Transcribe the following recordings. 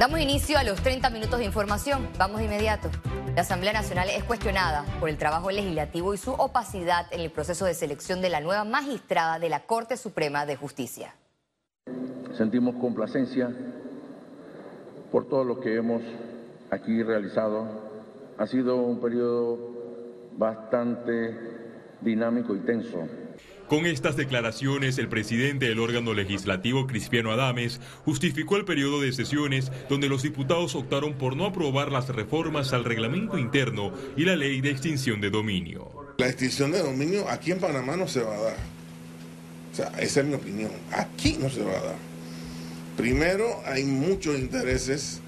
Damos inicio a los 30 minutos de información. Vamos de inmediato. La Asamblea Nacional es cuestionada por el trabajo legislativo y su opacidad en el proceso de selección de la nueva magistrada de la Corte Suprema de Justicia. Sentimos complacencia por todo lo que hemos aquí realizado. Ha sido un periodo bastante dinámico y tenso con estas declaraciones, el presidente del órgano legislativo, Cristiano Adames, justificó el periodo de sesiones donde los diputados optaron por no aprobar las reformas al reglamento interno y la ley de extinción de dominio. La extinción de dominio aquí en Panamá no se va a dar. O sea, esa es mi opinión. Aquí no se va a dar. Primero, hay muchos intereses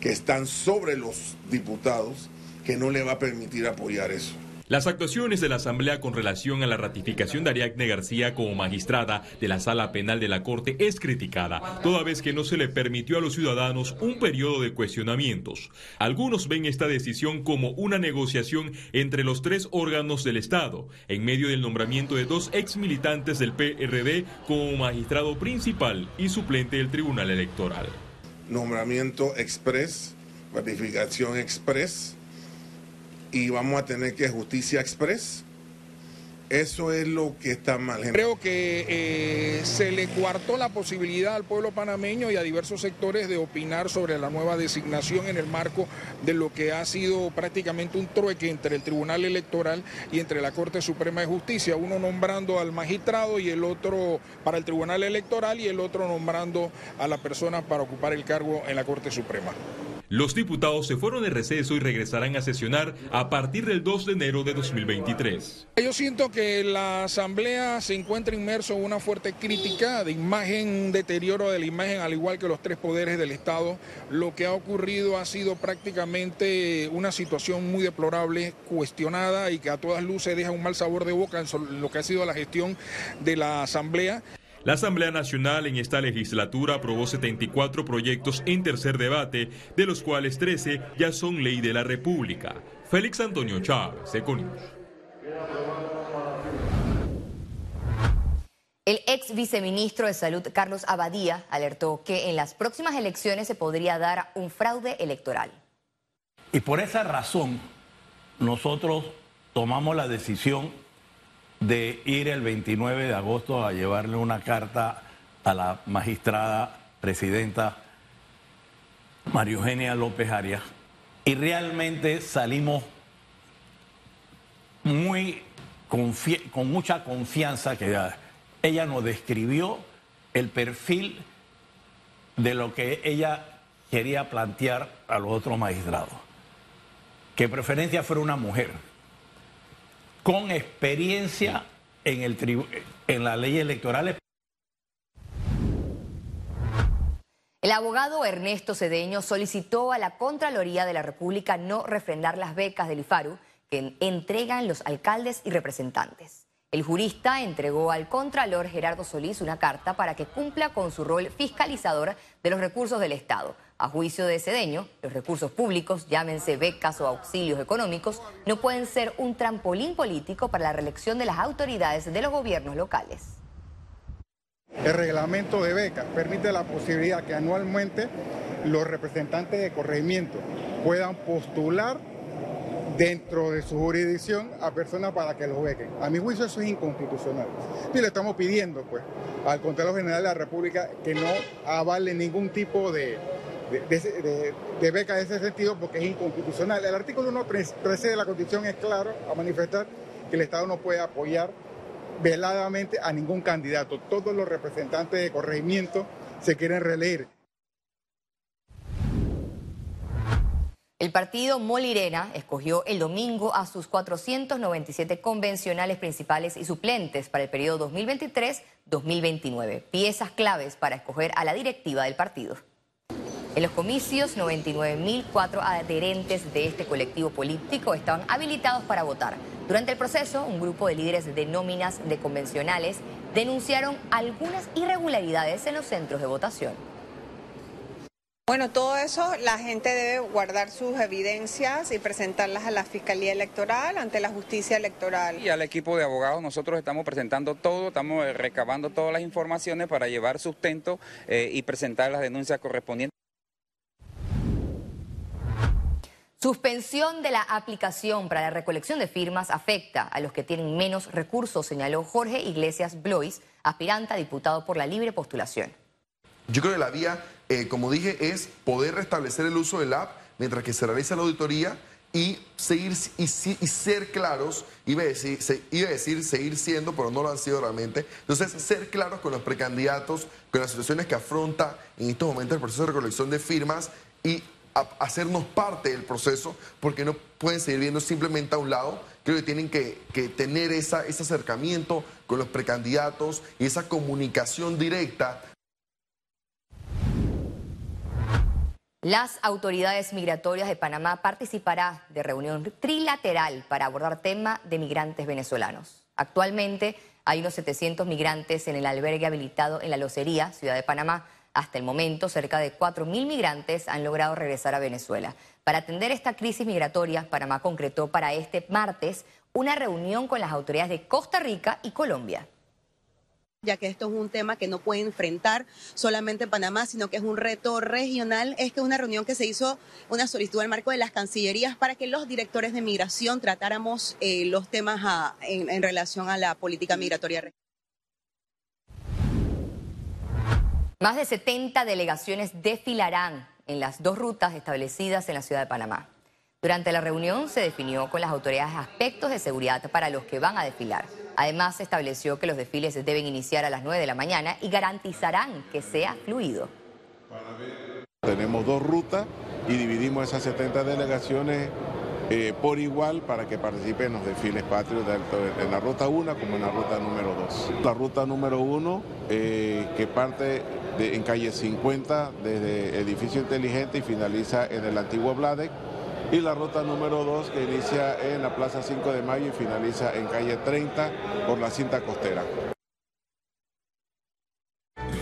que están sobre los diputados que no le va a permitir apoyar eso. Las actuaciones de la Asamblea con relación a la ratificación de Ariadne García como magistrada de la Sala Penal de la Corte es criticada, toda vez que no se le permitió a los ciudadanos un periodo de cuestionamientos. Algunos ven esta decisión como una negociación entre los tres órganos del Estado, en medio del nombramiento de dos ex militantes del PRD como magistrado principal y suplente del Tribunal Electoral. Nombramiento express, ratificación express y vamos a tener que justicia express. Eso es lo que está mal. Creo que eh, se le cuartó la posibilidad al pueblo panameño y a diversos sectores de opinar sobre la nueva designación en el marco de lo que ha sido prácticamente un trueque entre el Tribunal Electoral y entre la Corte Suprema de Justicia, uno nombrando al magistrado y el otro para el Tribunal Electoral y el otro nombrando a la persona para ocupar el cargo en la Corte Suprema. Los diputados se fueron de receso y regresarán a sesionar a partir del 2 de enero de 2023. Yo siento que la Asamblea se encuentra inmerso en una fuerte crítica de imagen, deterioro de la imagen, al igual que los tres poderes del Estado. Lo que ha ocurrido ha sido prácticamente una situación muy deplorable, cuestionada y que a todas luces deja un mal sabor de boca en lo que ha sido la gestión de la Asamblea. La Asamblea Nacional en esta legislatura aprobó 74 proyectos en tercer debate, de los cuales 13 ya son ley de la República. Félix Antonio Chávez, Econius. El ex viceministro de Salud, Carlos Abadía, alertó que en las próximas elecciones se podría dar un fraude electoral. Y por esa razón, nosotros tomamos la decisión de ir el 29 de agosto a llevarle una carta a la magistrada presidenta María Eugenia López Arias y realmente salimos muy con mucha confianza que ella nos describió el perfil de lo que ella quería plantear a los otros magistrados. Que preferencia fuera una mujer con experiencia en, el en las leyes electorales. El abogado Ernesto Cedeño solicitó a la Contraloría de la República no refrendar las becas del IFARU que entregan los alcaldes y representantes. El jurista entregó al Contralor Gerardo Solís una carta para que cumpla con su rol fiscalizador de los recursos del Estado. A juicio de Cedeño, los recursos públicos, llámense becas o auxilios económicos, no pueden ser un trampolín político para la reelección de las autoridades de los gobiernos locales. El reglamento de becas permite la posibilidad que anualmente los representantes de corregimiento puedan postular dentro de su jurisdicción a personas para que los bequen. A mi juicio eso es inconstitucional. Y le estamos pidiendo pues al Contralor General de la República que no avale ningún tipo de, de, beca en ese sentido porque es inconstitucional. El artículo 1 13 de la Constitución es claro a manifestar que el Estado no puede apoyar veladamente a ningún candidato. Todos los representantes de corregimiento se quieren reelegir. El partido Molirena escogió el domingo a sus 497 convencionales principales y suplentes para el periodo 2023-2029, piezas claves para escoger a la directiva del partido. En los comicios, 99.004 adherentes de este colectivo político estaban habilitados para votar. Durante el proceso, un grupo de líderes de nóminas de convencionales denunciaron algunas irregularidades en los centros de votación. Bueno, todo eso la gente debe guardar sus evidencias y presentarlas a la Fiscalía Electoral, ante la justicia electoral. Y al equipo de abogados nosotros estamos presentando todo, estamos recabando todas las informaciones para llevar sustento eh, y presentar las denuncias correspondientes. Suspensión de la aplicación para la recolección de firmas afecta a los que tienen menos recursos, señaló Jorge Iglesias Blois, aspirante a diputado por la libre postulación. Yo creo que la vía, eh, como dije, es poder restablecer el uso del app mientras que se realiza la auditoría y seguir y, ser claros, iba a, decir, iba a decir seguir siendo, pero no lo han sido realmente. Entonces, ser claros con los precandidatos, con las situaciones que afronta en estos momentos el proceso de recolección de firmas y hacernos parte del proceso, porque no pueden seguir viendo simplemente a un lado. Creo que tienen que, tener esa, ese acercamiento con los precandidatos y esa comunicación directa. Las autoridades migratorias de Panamá participarán de reunión trilateral para abordar tema de migrantes venezolanos. Actualmente hay unos 700 migrantes en el albergue habilitado en la Locería, Ciudad de Panamá, hasta el momento, cerca de 4.000 migrantes han logrado regresar a Venezuela. Para atender esta crisis migratoria, Panamá concretó para este martes una reunión con las autoridades de Costa Rica y Colombia ya que esto es un tema que no puede enfrentar solamente Panamá, sino que es un reto regional. Es que una reunión que se hizo, una solicitud al marco de las cancillerías para que los directores de migración tratáramos eh, los temas en, en relación a la política migratoria regional. Más de 70 delegaciones desfilarán en las dos rutas establecidas en la ciudad de Panamá. Durante la reunión se definió con las autoridades aspectos de seguridad para los que van a desfilar. Además, estableció que los desfiles deben iniciar a las 9 de la mañana y garantizarán que sea fluido. Tenemos dos rutas y dividimos esas 70 delegaciones eh, por igual para que participen en los desfiles patrios en la ruta 1 como en la ruta número 2. La ruta número 1 eh, que parte en calle 50 desde Edificio Inteligente y finaliza en el antiguo Bladec. Y la ruta número 2 que inicia en la Plaza 5 de Mayo y finaliza en calle 30 por la cinta costera.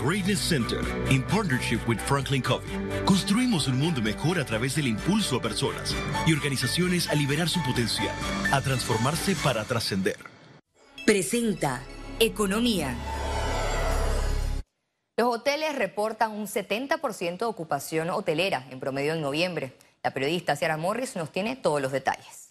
Greatness Center, in partnership with Franklin Covey. Construimos un mundo mejor a través del impulso a personas y organizaciones a liberar su potencial, a transformarse para trascender. Presenta Economía. Los hoteles reportan un 70% de ocupación hotelera en promedio en noviembre. La periodista Ciara Morris nos tiene todos los detalles.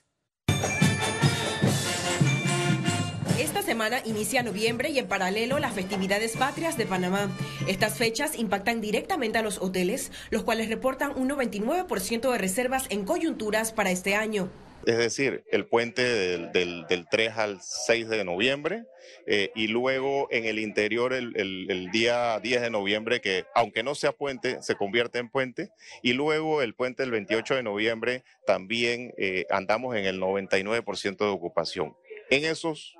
Esta semana inicia noviembre y en paralelo las festividades patrias de Panamá. Estas fechas impactan directamente a los hoteles, los cuales reportan un 99% de reservas en coyunturas para este año. Es decir, el puente del, 3 al 6 de noviembre eh, y luego en el interior el, día 10 de noviembre, que aunque no sea puente, se convierte en puente. Y luego el puente del 28 de noviembre también eh, andamos en el 99% de ocupación. En esos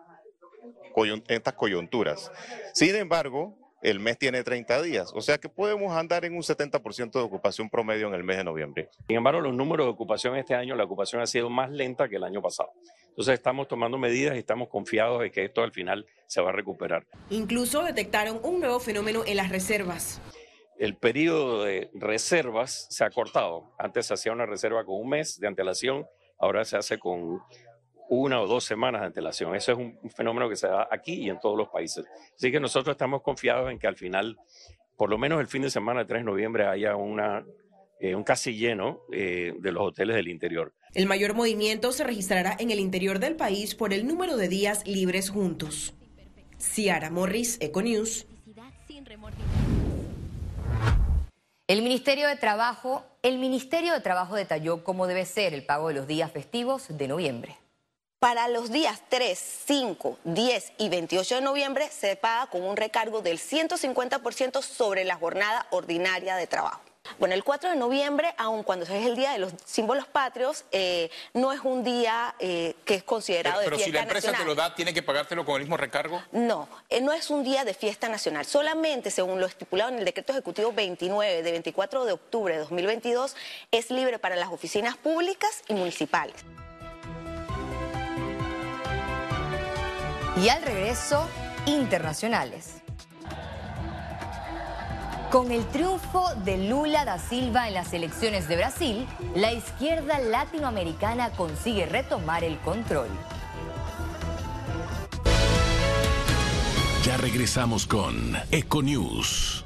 estas coyunturas. Sin embargo, el mes tiene 30 días, o sea que podemos andar en un 70% de ocupación promedio en el mes de noviembre. Sin embargo, los números de ocupación este año, la ocupación ha sido más lenta que el año pasado. Entonces estamos tomando medidas y estamos confiados de que esto al final se va a recuperar. Incluso detectaron un nuevo fenómeno en las reservas. El periodo de reservas se ha cortado. Antes se hacía una reserva con un mes de antelación, ahora se hace con una o dos semanas de antelación. Eso es un, fenómeno que se da aquí y en todos los países. Así que nosotros estamos confiados en que al final, por lo menos el fin de semana de 3 de noviembre, haya una, eh, un casi lleno eh, de los hoteles del interior. El mayor movimiento se registrará en el interior del país por el número de días libres juntos. Ciara Morris, Econews. El Ministerio de Trabajo, el Ministerio de Trabajo detalló cómo debe ser el pago de los días festivos de noviembre. Para los días 3, 5, 10 y 28 de noviembre se paga con un recargo del 150% sobre la jornada ordinaria de trabajo. Bueno, el 4 de noviembre, aun cuando es el Día de los Símbolos Patrios, eh, no es un día eh, que es considerado de fiesta nacional. Pero si la empresa te lo da, ¿tiene que pagártelo con el mismo recargo? No, eh, no es un día de fiesta nacional. Solamente, según lo estipulado en el Decreto Ejecutivo 29 de 24 de octubre de 2022, es libre para las oficinas públicas y municipales. Y al regreso, internacionales. Con el triunfo de Lula da Silva en las elecciones de Brasil, la izquierda latinoamericana consigue retomar el control. Ya regresamos con Econews.